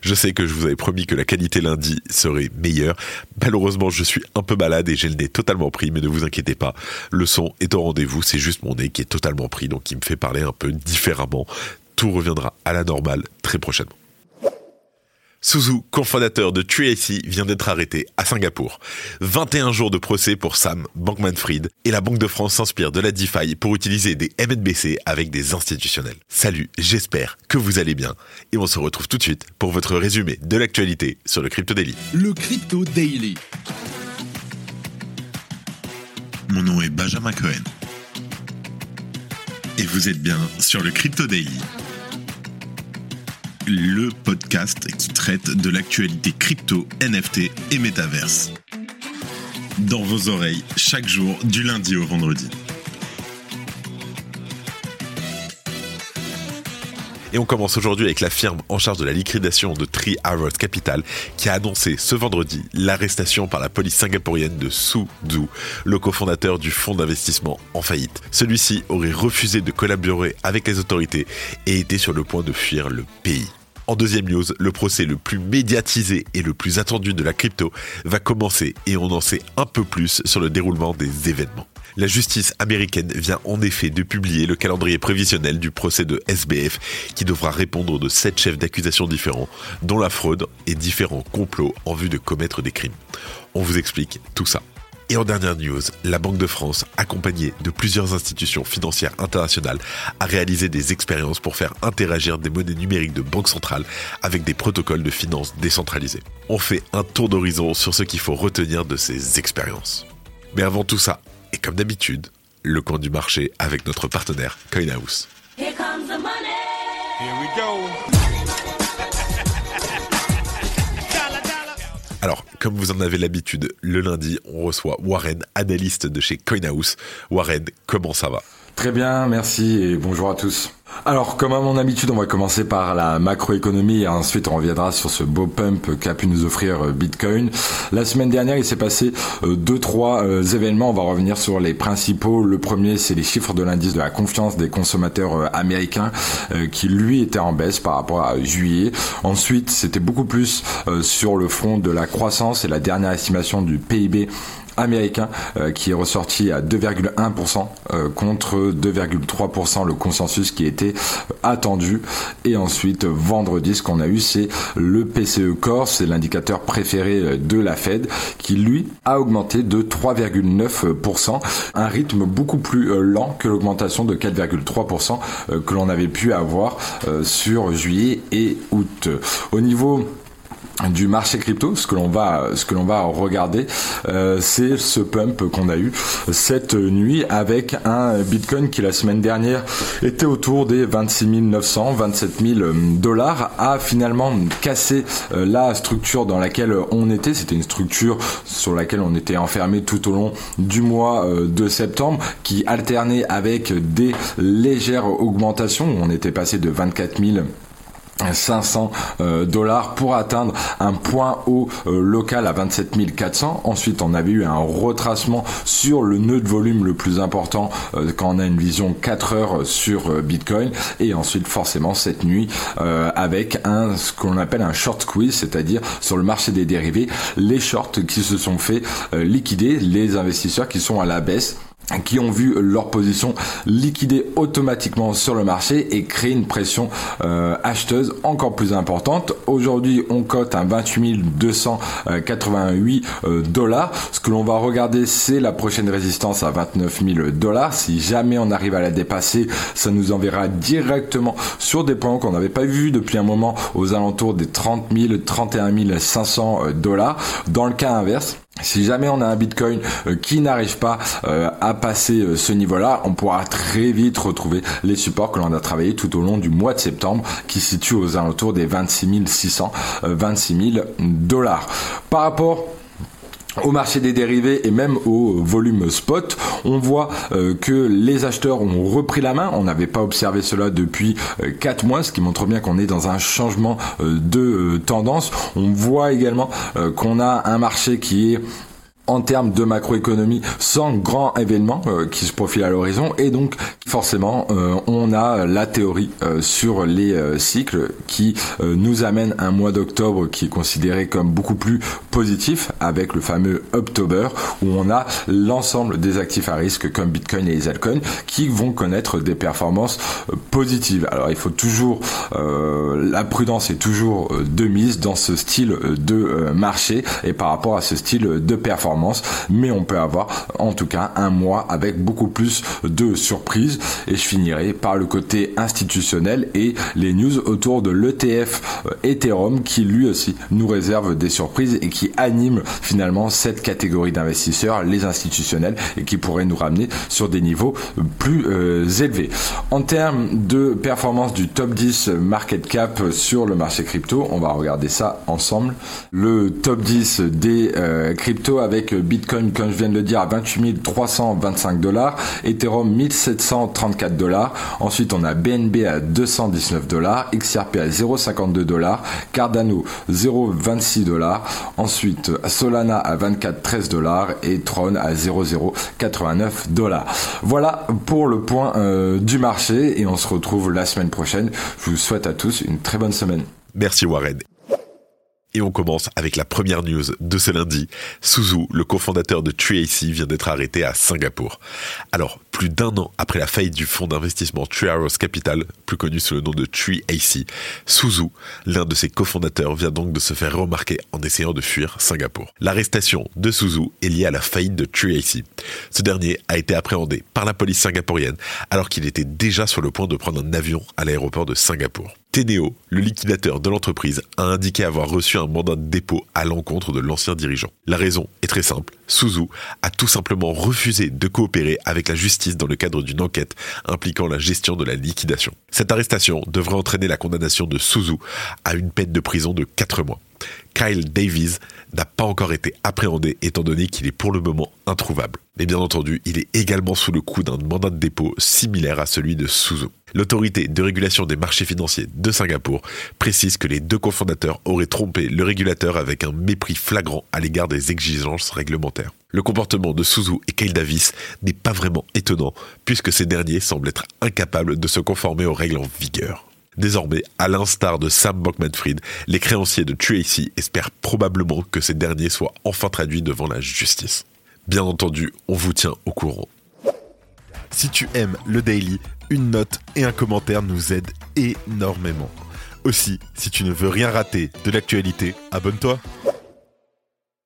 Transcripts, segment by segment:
Je sais que je vous avais promis que la qualité lundi serait meilleure. Malheureusement, je suis un peu malade et j'ai le nez totalement pris, mais ne vous inquiétez pas, le son est au rendez-vous, c'est juste mon nez qui est totalement pris, donc qui me fait parler un peu différemment. Tout reviendra à la normale très prochainement. Suzu, cofondateur de Tracy, vient d'être arrêté à Singapour. 21 jours de procès pour Sam Bankman-Fried et la Banque de France s'inspire de la DeFi pour utiliser des MNBC avec des institutionnels. Salut, j'espère que vous allez bien et on se retrouve tout de suite pour votre résumé de l'actualité sur le Crypto Daily. Le Crypto Daily. Mon nom est Benjamin Cohen. Et vous êtes bien sur le Crypto Daily le podcast qui traite de l'actualité crypto, NFT et métaverse. Dans vos oreilles, chaque jour, du lundi au vendredi. Et on commence aujourd'hui avec la firme en charge de la liquidation de Tree Arrows Capital qui a annoncé ce vendredi l'arrestation par la police singapourienne de Su Du, le cofondateur du fonds d'investissement en faillite. Celui-ci aurait refusé de collaborer avec les autorités et était sur le point de fuir le pays. En deuxième news, le procès le plus médiatisé et le plus attendu de la crypto va commencer et on en sait un peu plus sur le déroulement des événements. La justice américaine vient en effet de publier le calendrier prévisionnel du procès de SBF qui devra répondre de sept chefs d'accusation différents, dont la fraude et différents complots en vue de commettre des crimes. On vous explique tout ça. Et en dernière news, la Banque de France, accompagnée de plusieurs institutions financières internationales, a réalisé des expériences pour faire interagir des monnaies numériques de banque centrale avec des protocoles de finances décentralisés. On fait un tour d'horizon sur ce qu'il faut retenir de ces expériences. Mais avant tout ça, et comme d'habitude, le coin du marché avec notre partenaire CoinHouse. Here comes the money. Here we go. Alors, comme vous en avez l'habitude, le lundi, on reçoit Warren, analyste de chez CoinHouse. Warren, comment ça va? Très bien, merci et bonjour à tous. Alors, comme à mon habitude, on va commencer par la macroéconomie et ensuite on reviendra sur ce beau pump qu'a pu nous offrir euh, Bitcoin. La semaine dernière, il s'est passé euh, deux, trois euh, événements. On va revenir sur les principaux. Le premier, c'est les chiffres de l'indice de la confiance des consommateurs américains qui, lui, était en baisse par rapport à juillet. Ensuite, c'était beaucoup plus sur le front de la croissance et la dernière estimation du PIB américain euh, qui est ressorti à 2,1% euh, contre 2,3% le consensus qui était attendu. Et ensuite, vendredi, ce qu'on a eu, c'est le PCE Core, c'est l'indicateur préféré euh, de la Fed, qui lui a augmenté de 3,9%, un rythme beaucoup plus lent que l'augmentation de 4,3% que l'on avait pu avoir sur juillet et août. Au niveau du marché crypto, ce que l'on va, ce que l'on va regarder, euh, c'est ce pump qu'on a eu cette nuit avec un Bitcoin qui la semaine dernière était autour des 26 900, 27 000 dollars, a finalement cassé euh, la structure dans laquelle on était. C'était une structure sur laquelle on était enfermé tout au long du mois euh, de septembre, qui alternait avec des légères augmentations. On était passé de 24 000 500 euh, dollars pour atteindre un point haut euh, local à 27 400. Ensuite, on avait eu un retracement sur le nœud de volume le plus important euh, quand on a une vision 4 heures sur Bitcoin. Et ensuite, forcément, cette nuit, avec un ce qu'on appelle un short squeeze, c'est-à-dire sur le marché des dérivés, les shorts qui se sont fait liquider, les investisseurs qui sont à la baisse qui ont vu leur position liquider automatiquement sur le marché et créer une pression euh, acheteuse encore plus importante. Aujourd'hui, on cote un 28 288 euh, dollars. Ce que l'on va regarder, c'est la prochaine résistance à 29 000 dollars. Si jamais on arrive à la dépasser, ça nous enverra directement sur des points qu'on n'avait pas vu depuis un moment aux alentours des 30 000, 31 500 dollars. Dans le cas inverse, si jamais on a un Bitcoin euh, qui n'arrive pas euh, à passer euh, ce niveau-là, on pourra très vite retrouver les supports que l'on a travaillé tout au long du mois de septembre, qui situent aux alentours des 26 600, 26 000 dollars. Par rapport au marché des dérivés et même au volume spot, on voit euh, que les acheteurs ont repris la main. On n'avait pas observé cela depuis 4 euh, mois, ce qui montre bien qu'on est dans un changement euh, de tendance. On voit également qu'on a un marché qui est en termes de macroéconomie sans grand événement euh, qui se profile à l'horizon et donc forcément euh, on a la théorie euh, sur les cycles qui nous amène un mois d'octobre qui est considéré comme beaucoup plus positif avec le fameux October où on a l'ensemble des actifs à risque comme Bitcoin et les altcoins qui vont connaître des performances positives. Alors il faut toujours la prudence est toujours de mise dans ce style de marché et par rapport à ce style de performance mais on peut avoir en tout cas un mois avec beaucoup plus de surprises et je finirai par le côté institutionnel et les news autour de l'ETF euh, Ethereum qui lui aussi nous réserve des surprises et qui anime finalement cette catégorie d'investisseurs, les institutionnels et qui pourrait nous ramener sur des niveaux plus euh, élevés. En termes de performance du top 10 market cap sur le marché crypto, on va regarder ça ensemble. Le top 10 des euh, cryptos avec Bitcoin, comme je viens de le dire, à 28 325 dollars, Ethereum 1734 dollars. Ensuite, on a BNB à 219 dollars, XRP à 0,52 dollars, Cardano 0,26 dollars. Ensuite, Solana à 24,13 dollars et Tron à 0,089 dollars. Voilà pour le point euh, du marché et on se retrouve la semaine prochaine. Je vous souhaite à tous une très bonne semaine. Merci Warren. Et on commence avec la première news de ce lundi. Suzu, le cofondateur de TreeAC, vient d'être arrêté à Singapour. Alors, plus d'un an après la faillite du fonds d'investissement Treehouse Capital, plus connu sous le nom de TreeAC, Suzu, l'un de ses cofondateurs, vient donc de se faire remarquer en essayant de fuir Singapour. L'arrestation de Suzu est liée à la faillite de TreeAC. Ce dernier a été appréhendé par la police singapourienne alors qu'il était déjà sur le point de prendre un avion à l'aéroport de Singapour. Teneo, le liquidateur de l'entreprise, a indiqué avoir reçu un mandat de dépôt à l'encontre de l'ancien dirigeant. La raison est très simple. Suzu a tout simplement refusé de coopérer avec la justice dans le cadre d'une enquête impliquant la gestion de la liquidation. Cette arrestation devrait entraîner la condamnation de Suzu à une peine de prison de 4 mois. Kyle Davies n'a pas encore été appréhendé étant donné qu'il est pour le moment introuvable. Mais bien entendu, il est également sous le coup d'un mandat de dépôt similaire à celui de Suzu. L'autorité de régulation des marchés financiers de Singapour précise que les deux cofondateurs auraient trompé le régulateur avec un mépris flagrant à l'égard des exigences réglementaires. Le comportement de Suzu et Kyle Davis n'est pas vraiment étonnant puisque ces derniers semblent être incapables de se conformer aux règles en vigueur. Désormais, à l'instar de Sam Bankman-Fried, les créanciers de Tracy espèrent probablement que ces derniers soient enfin traduits devant la justice. Bien entendu, on vous tient au courant. Si tu aimes le daily, une note et un commentaire nous aident énormément. Aussi, si tu ne veux rien rater de l'actualité, abonne-toi.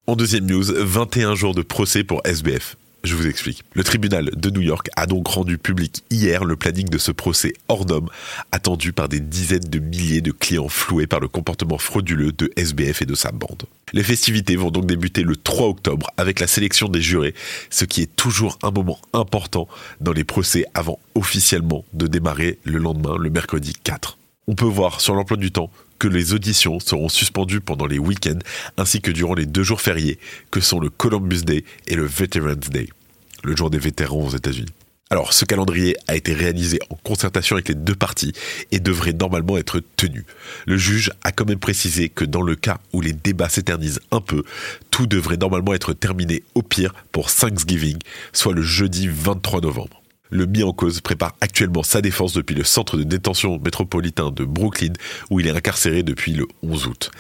En deuxième news, 21 jours de procès pour SBF. Je vous explique. Le tribunal de New York a donc rendu public hier le planning de ce procès hors norme, attendu par des dizaines de milliers de clients floués par le comportement frauduleux de SBF et de sa bande. Les festivités vont donc débuter le 3 octobre avec la sélection des jurés, ce qui est toujours un moment important dans les procès avant officiellement de démarrer le lendemain, le mercredi 4. On peut voir sur l'emploi du temps les auditions seront suspendues pendant les week-ends ainsi que durant les deux jours fériés que sont le Columbus Day et le Veterans Day, le jour des vétérans aux États-Unis. Alors, ce calendrier a été réalisé en concertation avec les deux parties et devrait normalement être tenu. Le juge a quand même précisé que dans le cas où les débats s'éternisent un peu, tout devrait normalement être terminé au pire pour Thanksgiving, soit le jeudi 23 novembre. Le mis en cause prépare actuellement sa défense depuis le centre de détention métropolitain de Brooklyn où il est incarcéré depuis le 11 août.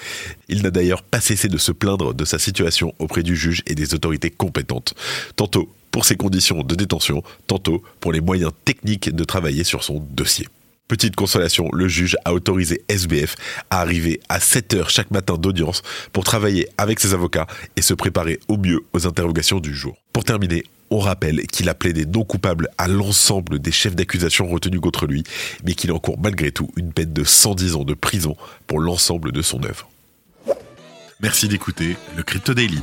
Il n'a d'ailleurs pas cessé de se plaindre de sa situation auprès du juge et des autorités compétentes, tantôt pour ses conditions de détention, tantôt pour les moyens techniques de travailler sur son dossier. Petite consolation, le juge a autorisé SBF à arriver à 7 heures chaque matin d'audience pour travailler avec ses avocats et se préparer au mieux aux interrogations du jour. Pour terminer, on rappelle qu'il a plaidé non coupable à l'ensemble des chefs d'accusation retenus contre lui, mais qu'il encourt malgré tout une peine de 110 ans de prison pour l'ensemble de son œuvre. Merci d'écouter le Crypto Daily.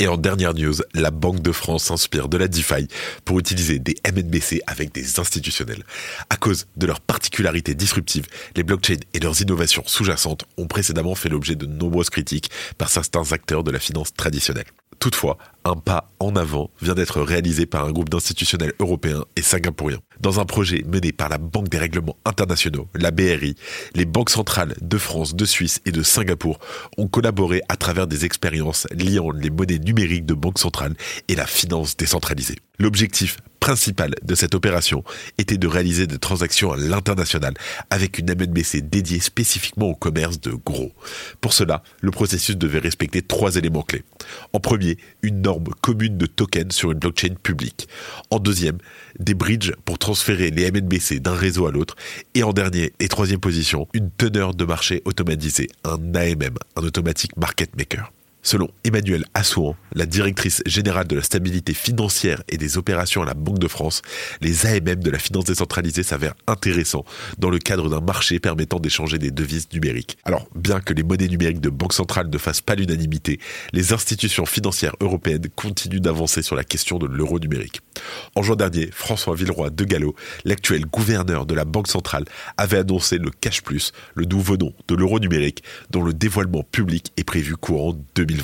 Et en dernière news, la Banque de France s'inspire de la DeFi pour utiliser des MNBC avec des institutionnels. À cause de leurs particularités disruptives, les blockchains et leurs innovations sous-jacentes ont précédemment fait l'objet de nombreuses critiques par certains acteurs de la finance traditionnelle. Toutefois, un pas en avant vient d'être réalisé par un groupe d'institutionnels européens et singapouriens. Dans un projet mené par la Banque des règlements internationaux, la BRI, les banques centrales de France, de Suisse et de Singapour ont collaboré à travers des expériences liant les monnaies numériques de banque centrale et la finance décentralisée. L'objectif principal de cette opération était de réaliser des transactions à l'international avec une MNBC dédiée spécifiquement au commerce de gros. Pour cela, le processus devait respecter trois éléments clés. En premier, une norme commune de tokens sur une blockchain publique. En deuxième, des bridges pour transférer les MNBC d'un réseau à l'autre. Et en dernier et troisième position, une teneur de marché automatisée, un AMM, un Automatic Market Maker. Selon Emmanuel Assouan, la directrice générale de la stabilité financière et des opérations à la Banque de France, les AMM de la finance décentralisée s'avèrent intéressants dans le cadre d'un marché permettant d'échanger des devises numériques. Alors, bien que les monnaies numériques de banque centrale ne fassent pas l'unanimité, les institutions financières européennes continuent d'avancer sur la question de l'euro numérique. En juin dernier, François Villeroy de Gallo, l'actuel gouverneur de la Banque centrale, avait annoncé le Cash Plus, le nouveau nom de l'euro numérique, dont le dévoilement public est prévu courant 2020.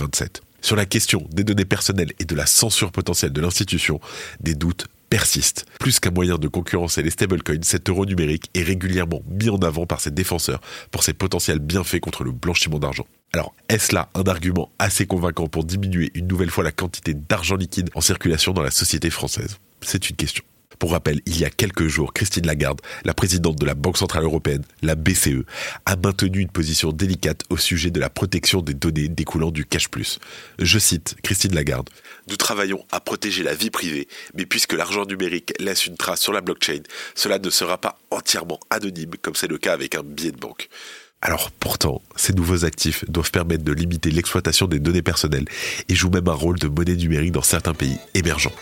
Sur la question des données personnelles et de la censure potentielle de l'institution, des doutes persistent. Plus qu'un moyen de concurrencer les stablecoins, cet euro numérique est régulièrement mis en avant par ses défenseurs pour ses potentiels bienfaits contre le blanchiment d'argent. Alors, est-ce là un argument assez convaincant pour diminuer une nouvelle fois la quantité d'argent liquide en circulation dans la société française? C'est une question. Pour rappel, il y a quelques jours, Christine Lagarde, la présidente de la Banque Centrale Européenne, la BCE, a maintenu une position délicate au sujet de la protection des données découlant du cash plus. Je cite Christine Lagarde. Nous travaillons à protéger la vie privée, mais puisque l'argent numérique laisse une trace sur la blockchain, cela ne sera pas entièrement anonyme comme c'est le cas avec un billet de banque. Alors pourtant, ces nouveaux actifs doivent permettre de limiter l'exploitation des données personnelles et jouent même un rôle de monnaie numérique dans certains pays émergents.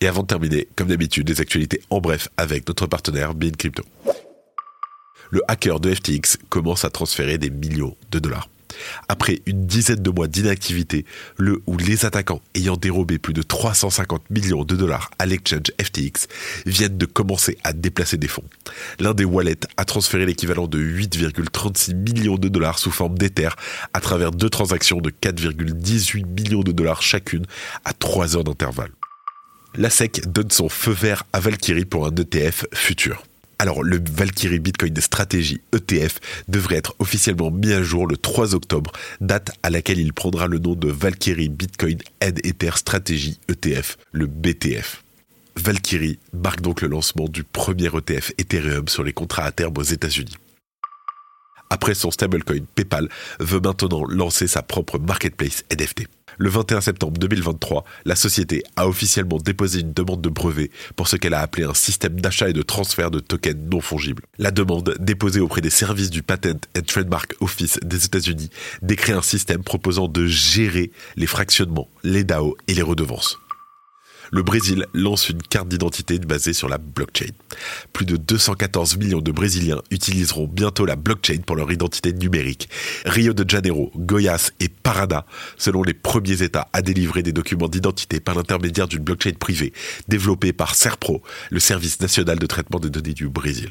Et avant de terminer, comme d'habitude, des actualités en bref avec notre partenaire Bean Crypto. Le hacker de FTX commence à transférer des millions de dollars. Après une dizaine de mois d'inactivité, le ou les attaquants ayant dérobé plus de 350 millions de dollars à l'exchange FTX viennent de commencer à déplacer des fonds. L'un des wallets a transféré l'équivalent de 8,36 millions de dollars sous forme d'Ether à travers deux transactions de 4,18 millions de dollars chacune à 3 heures d'intervalle la SEC donne son feu vert à Valkyrie pour un ETF futur. Alors, le Valkyrie Bitcoin Stratégie ETF devrait être officiellement mis à jour le 3 octobre, date à laquelle il prendra le nom de Valkyrie Bitcoin and Ether Strategy ETF, le BTF. Valkyrie marque donc le lancement du premier ETF Ethereum sur les contrats à terme aux États-Unis. Après son stablecoin, PayPal veut maintenant lancer sa propre marketplace NFT. Le 21 septembre 2023, la société a officiellement déposé une demande de brevet pour ce qu'elle a appelé un système d'achat et de transfert de tokens non fongibles. La demande, déposée auprès des services du Patent and Trademark Office des États-Unis, décrit un système proposant de gérer les fractionnements, les DAO et les redevances le Brésil lance une carte d'identité basée sur la blockchain. Plus de 214 millions de Brésiliens utiliseront bientôt la blockchain pour leur identité numérique. Rio de Janeiro, Goiás et Paraná, selon les premiers États à délivrer des documents d'identité par l'intermédiaire d'une blockchain privée développée par Serpro, le service national de traitement des données du Brésil.